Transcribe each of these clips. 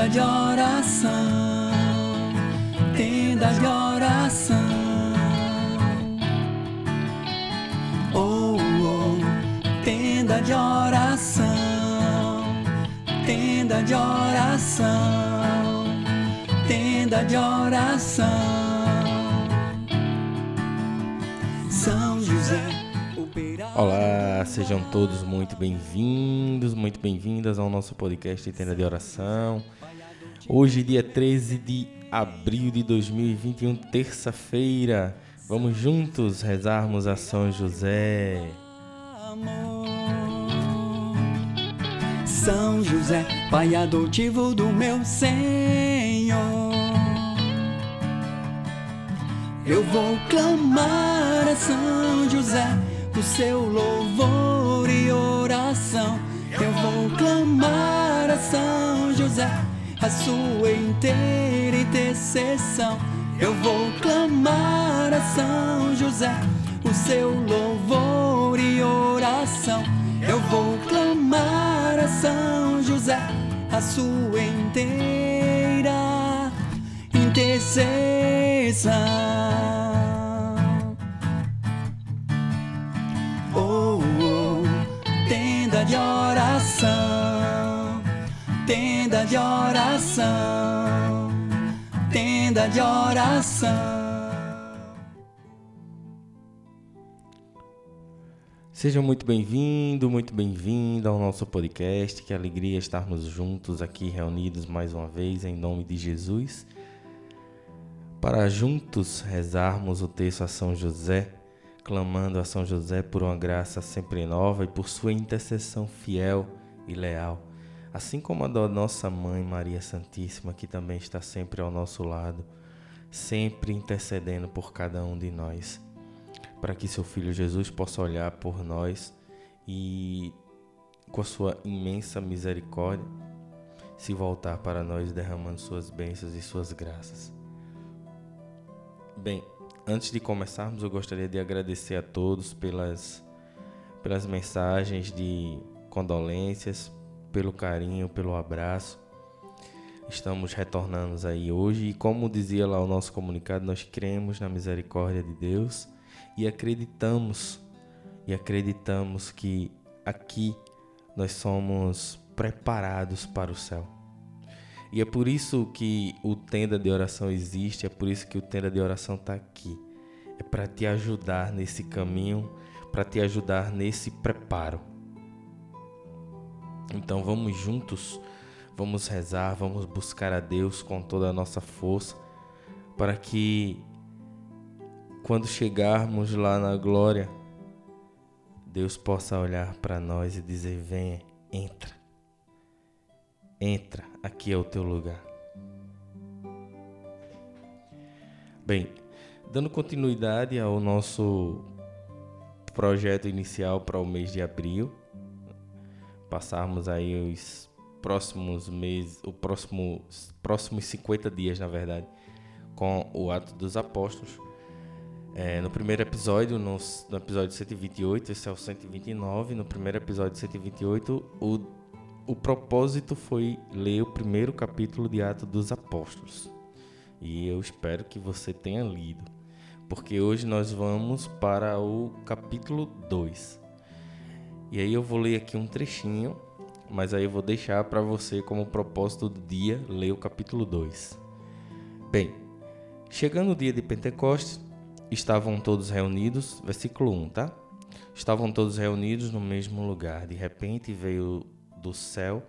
tenda de oração, tenda de oração. Oh, oh, tenda de oração, tenda de oração, tenda de oração. São José. Olá, sejam todos muito bem-vindos, muito bem-vindas ao nosso podcast Tenda de Oração. Hoje, dia 13 de abril de 2021, terça-feira, vamos juntos rezarmos a São José. São José, pai adotivo do meu Senhor. Eu vou clamar a São José o seu louvor e oração. Eu vou clamar a São José a sua inteira intercessão. Eu vou clamar a São José o seu louvor e oração. Eu vou clamar a São José a sua inteira intercessão. De oração, tenda de oração. Sejam muito bem-vindos, muito bem-vinda ao nosso podcast. Que alegria estarmos juntos aqui reunidos mais uma vez em nome de Jesus para juntos rezarmos o texto a São José clamando a São José por uma graça sempre nova e por sua intercessão fiel e leal, assim como a da nossa mãe Maria Santíssima, que também está sempre ao nosso lado, sempre intercedendo por cada um de nós, para que seu filho Jesus possa olhar por nós e com a sua imensa misericórdia se voltar para nós derramando suas bênçãos e suas graças. Bem, Antes de começarmos, eu gostaria de agradecer a todos pelas, pelas mensagens de condolências, pelo carinho, pelo abraço. Estamos retornando aí hoje e, como dizia lá o nosso comunicado, nós cremos na misericórdia de Deus e acreditamos e acreditamos que aqui nós somos preparados para o céu. E é por isso que o tenda de oração existe, é por isso que o tenda de oração está aqui. É para te ajudar nesse caminho, para te ajudar nesse preparo. Então vamos juntos, vamos rezar, vamos buscar a Deus com toda a nossa força, para que quando chegarmos lá na glória, Deus possa olhar para nós e dizer: venha, entra. Entra, aqui é o teu lugar. Bem, dando continuidade ao nosso projeto inicial para o mês de abril, passarmos aí os próximos meses, o próximo, próximos 50 dias, na verdade, com o Ato dos Apóstolos. É, no primeiro episódio, no, no episódio 128, esse é o 129, no primeiro episódio 128, o o propósito foi ler o primeiro capítulo de Atos dos Apóstolos. E eu espero que você tenha lido, porque hoje nós vamos para o capítulo 2. E aí eu vou ler aqui um trechinho, mas aí eu vou deixar para você como propósito do dia ler o capítulo 2. Bem, chegando o dia de Pentecostes, estavam todos reunidos, versículo 1, tá? Estavam todos reunidos no mesmo lugar. De repente veio do céu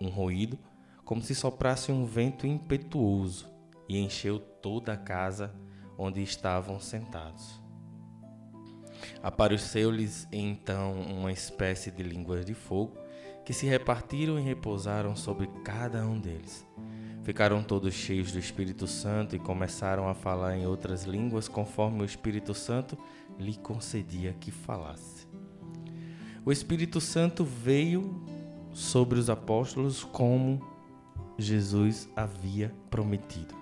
um ruído, como se soprasse um vento impetuoso, e encheu toda a casa onde estavam sentados. Apareceu-lhes então uma espécie de línguas de fogo, que se repartiram e repousaram sobre cada um deles. Ficaram todos cheios do Espírito Santo e começaram a falar em outras línguas, conforme o Espírito Santo lhe concedia que falasse. O Espírito Santo veio sobre os apóstolos como Jesus havia prometido.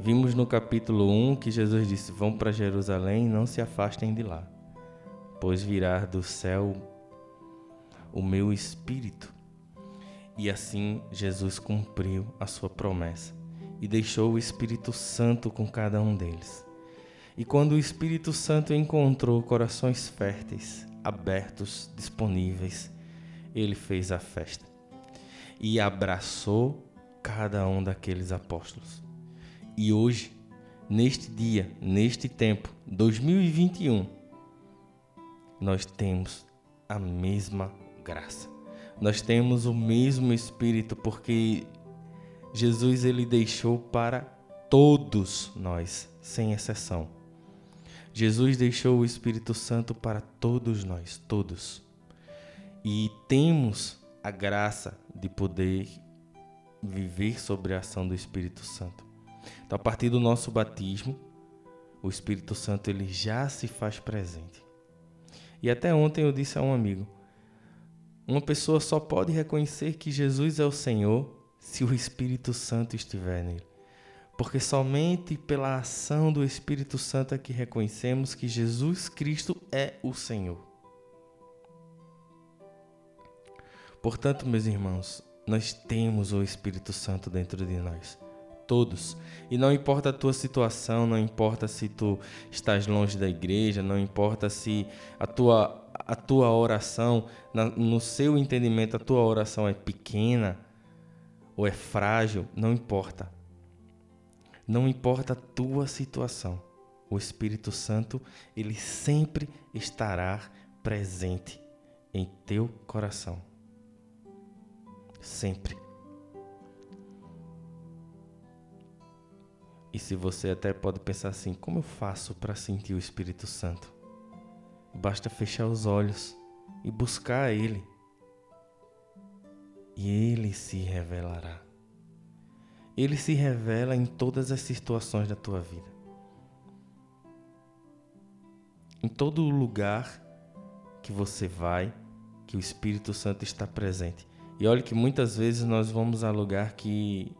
Vimos no capítulo 1 que Jesus disse: Vão para Jerusalém e não se afastem de lá, pois virá do céu o meu espírito. E assim Jesus cumpriu a sua promessa e deixou o Espírito Santo com cada um deles. E quando o Espírito Santo encontrou corações férteis, abertos, disponíveis, ele fez a festa e abraçou cada um daqueles apóstolos. E hoje, neste dia, neste tempo, 2021, nós temos a mesma graça. Nós temos o mesmo espírito porque Jesus ele deixou para todos nós, sem exceção. Jesus deixou o Espírito Santo para todos nós, todos. E temos a graça de poder viver sobre a ação do Espírito Santo. Então, a partir do nosso batismo, o Espírito Santo ele já se faz presente. E até ontem eu disse a um amigo: uma pessoa só pode reconhecer que Jesus é o Senhor se o Espírito Santo estiver nele. Porque somente pela ação do Espírito Santo é que reconhecemos que Jesus Cristo é o Senhor. Portanto, meus irmãos, nós temos o Espírito Santo dentro de nós. Todos. E não importa a tua situação, não importa se tu estás longe da igreja, não importa se a tua, a tua oração, no seu entendimento, a tua oração é pequena ou é frágil, não importa. Não importa a tua situação, o Espírito Santo, ele sempre estará presente em teu coração. Sempre. E se você até pode pensar assim, como eu faço para sentir o Espírito Santo? Basta fechar os olhos e buscar Ele. E Ele se revelará. Ele se revela em todas as situações da tua vida. Em todo lugar que você vai, que o Espírito Santo está presente. E olha que muitas vezes nós vamos a lugar que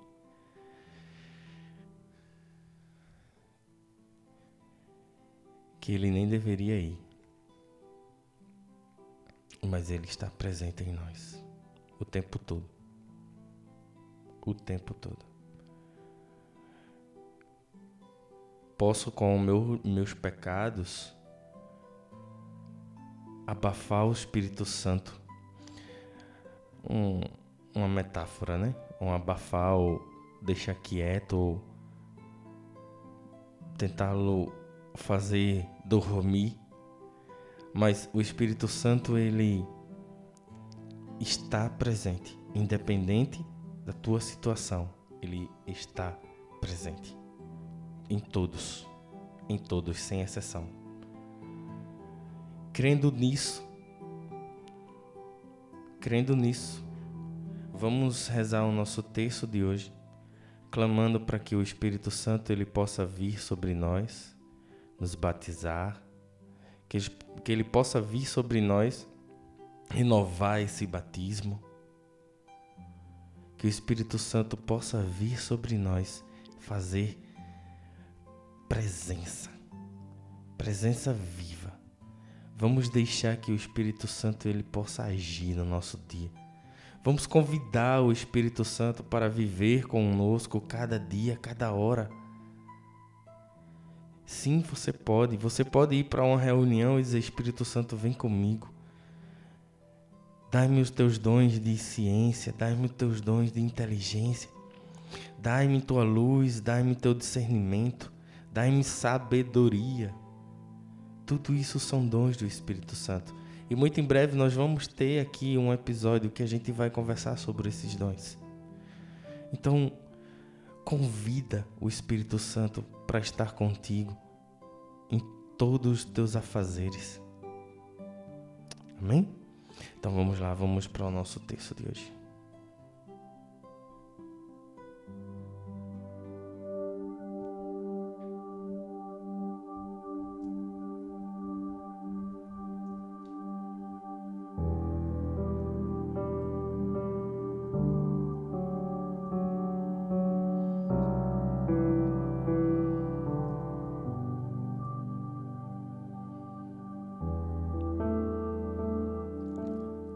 que ele nem deveria ir. Mas ele está presente em nós o tempo todo. O tempo todo. posso com meu, meus pecados abafar o Espírito Santo. Um, uma metáfora, né? Um abafar ou deixar quieto ou tentá-lo fazer dormir. Mas o Espírito Santo ele está presente, independente da tua situação. Ele está presente em todos, em todos, sem exceção. Crendo nisso, crendo nisso, vamos rezar o nosso texto de hoje, clamando para que o Espírito Santo ele possa vir sobre nós, nos batizar, que, que ele possa vir sobre nós, renovar esse batismo, que o Espírito Santo possa vir sobre nós, fazer presença. Presença viva. Vamos deixar que o Espírito Santo ele possa agir no nosso dia. Vamos convidar o Espírito Santo para viver conosco cada dia, cada hora. Sim, você pode. Você pode ir para uma reunião e dizer: Espírito Santo, vem comigo. Dai-me os teus dons de ciência, dai-me os teus dons de inteligência. Dai-me tua luz, dai-me teu discernimento. Dai-me sabedoria. Tudo isso são dons do Espírito Santo. E muito em breve nós vamos ter aqui um episódio que a gente vai conversar sobre esses dons. Então, convida o Espírito Santo para estar contigo em todos os teus afazeres. Amém? Então vamos lá, vamos para o nosso texto de hoje.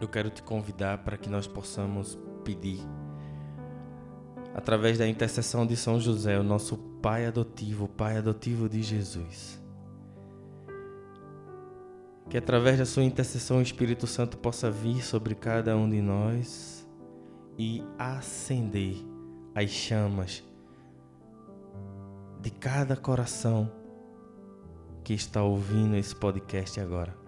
eu quero te convidar para que nós possamos pedir, através da intercessão de São José, o nosso Pai adotivo, o Pai adotivo de Jesus. Que através da sua intercessão o Espírito Santo possa vir sobre cada um de nós e acender as chamas de cada coração que está ouvindo esse podcast agora.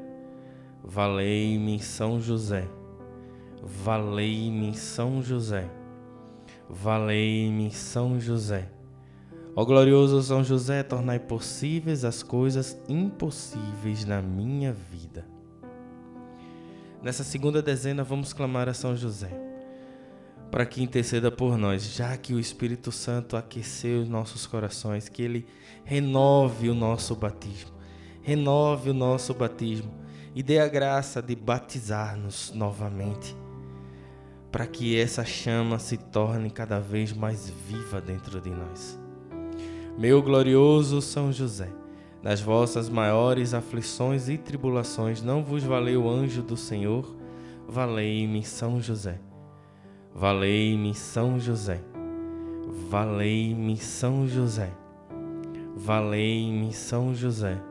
Valei-me São José, valei-me São José, valei-me São José. Ó glorioso São José, tornai possíveis as coisas impossíveis na minha vida. Nessa segunda dezena, vamos clamar a São José, para que interceda por nós, já que o Espírito Santo aqueceu os nossos corações, que ele renove o nosso batismo, renove o nosso batismo e dê a graça de batizar-nos novamente, para que essa chama se torne cada vez mais viva dentro de nós. Meu glorioso São José, nas vossas maiores aflições e tribulações, não vos valeu o anjo do Senhor? Valei-me, São José. Valei-me, São José. Valei-me, São José. Valei-me, São José.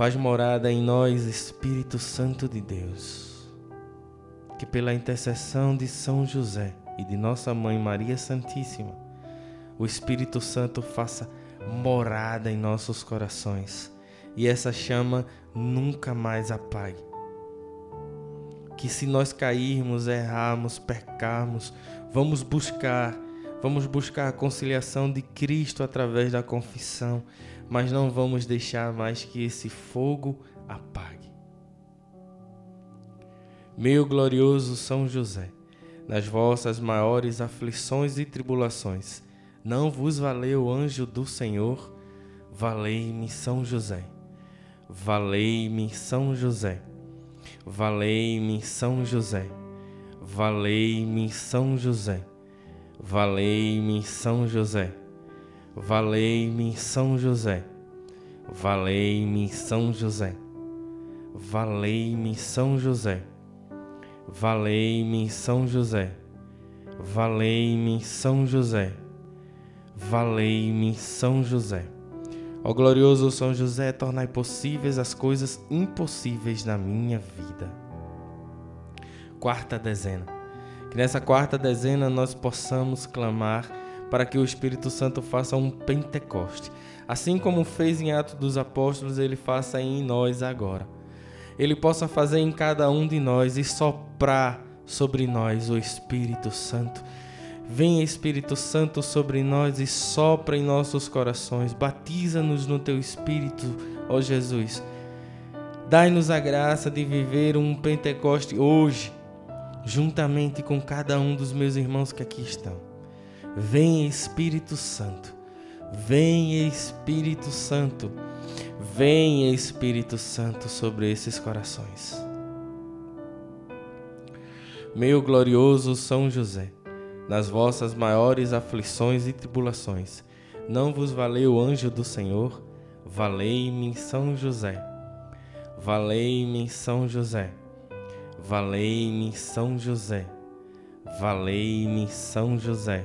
Faz morada em nós, Espírito Santo de Deus, que pela intercessão de São José e de nossa mãe Maria Santíssima, o Espírito Santo faça morada em nossos corações e essa chama nunca mais apague. Que se nós cairmos, errarmos, pecarmos, vamos buscar, vamos buscar a conciliação de Cristo através da confissão, mas não vamos deixar mais que esse fogo apague. Meu glorioso São José, nas vossas maiores aflições e tribulações, não vos valeu o anjo do Senhor? Valei-me São José. Valei-me São José. Valei-me São José. Valei-me São José. Valei-me São José. Valei-me São José. Valei-me São José. Valei-me São José. Valei-me, São José. Valei-me, São José. Valei-me, São José. Ó glorioso São José, tornai possíveis as coisas impossíveis na minha vida. Quarta dezena. Que nessa quarta dezena nós possamos clamar para que o Espírito Santo faça um Pentecoste. Assim como fez em Atos dos Apóstolos, ele faça em nós agora. Ele possa fazer em cada um de nós e soprar sobre nós o Espírito Santo. Vem Espírito Santo sobre nós e sopra em nossos corações. Batiza-nos no teu Espírito, ó Jesus. Dai-nos a graça de viver um Pentecoste hoje, juntamente com cada um dos meus irmãos que aqui estão. Vem Espírito Santo, vem Espírito Santo, vem Espírito Santo sobre esses corações. Meu glorioso São José, nas vossas maiores aflições e tribulações, não vos valeu o anjo do Senhor? Valei-me São José. Valei-me São José. Valei-me São José. Valei-me São José.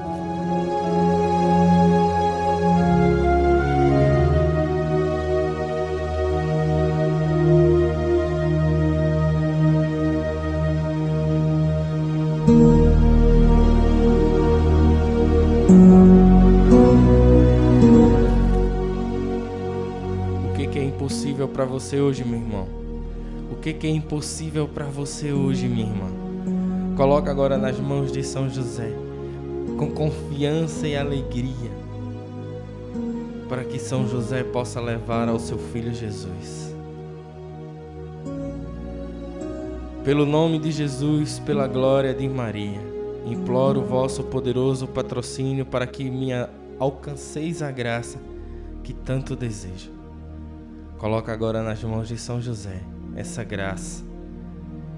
Para você hoje, meu irmão? O que, que é impossível para você hoje, minha irmã? Coloca agora nas mãos de São José, com confiança e alegria, para que São José possa levar ao seu filho Jesus. Pelo nome de Jesus, pela glória de Maria, imploro o vosso poderoso patrocínio para que me alcanceis a graça que tanto desejo. Coloca agora nas mãos de São José essa graça,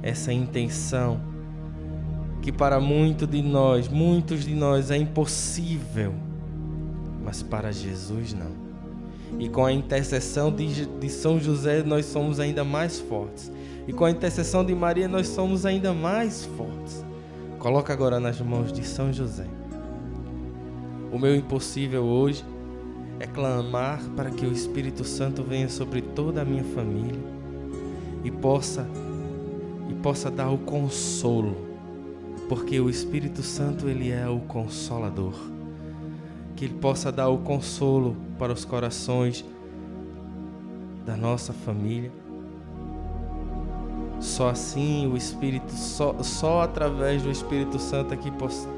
essa intenção que para muito de nós, muitos de nós é impossível, mas para Jesus não. E com a intercessão de, de São José nós somos ainda mais fortes. E com a intercessão de Maria nós somos ainda mais fortes. Coloca agora nas mãos de São José. O meu impossível hoje é clamar para que o Espírito Santo venha sobre toda a minha família e possa e possa dar o consolo, porque o Espírito Santo ele é o consolador. Que ele possa dar o consolo para os corações da nossa família. Só assim o Espírito, só, só através do Espírito Santo é que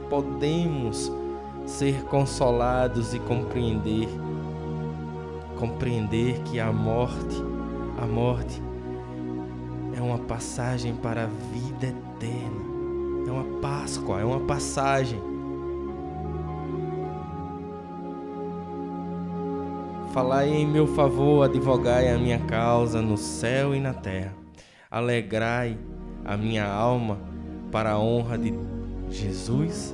podemos ser consolados e compreender compreender que a morte, a morte é uma passagem para a vida eterna. É uma Páscoa, é uma passagem. Falai em meu favor, advogai a minha causa no céu e na terra. Alegrai a minha alma para a honra de Jesus,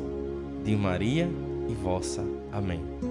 de Maria e vossa. Amém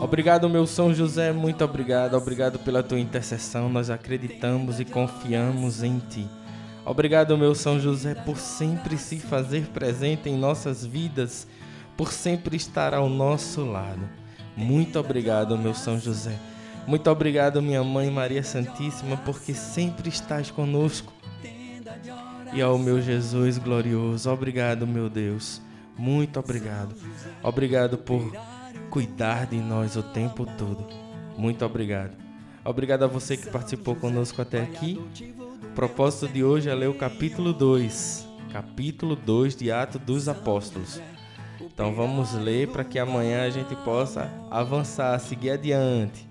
Obrigado, meu São José, muito obrigado. Obrigado pela tua intercessão. Nós acreditamos e confiamos em ti. Obrigado, meu São José, por sempre se fazer presente em nossas vidas, por sempre estar ao nosso lado. Muito obrigado, meu São José. Muito obrigado, minha mãe Maria Santíssima, porque sempre estás conosco. E ao meu Jesus glorioso, obrigado, meu Deus. Muito obrigado. Obrigado por cuidar de nós o tempo todo. Muito obrigado. Obrigado a você que participou conosco até aqui. O propósito de hoje é ler o capítulo 2. Capítulo 2 de Atos dos Apóstolos. Então vamos ler para que amanhã a gente possa avançar, seguir adiante.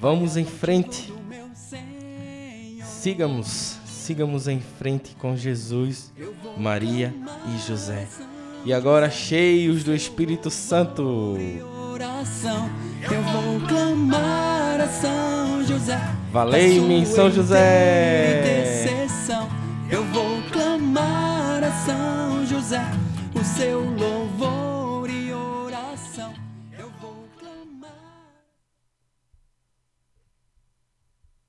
Vamos em frente. Sigamos, sigamos em frente com Jesus, Maria e José e agora cheios do Espírito Santo. Eu vou clamar a São José. Valei-me, São José. Eu vou clamar a São José. O seu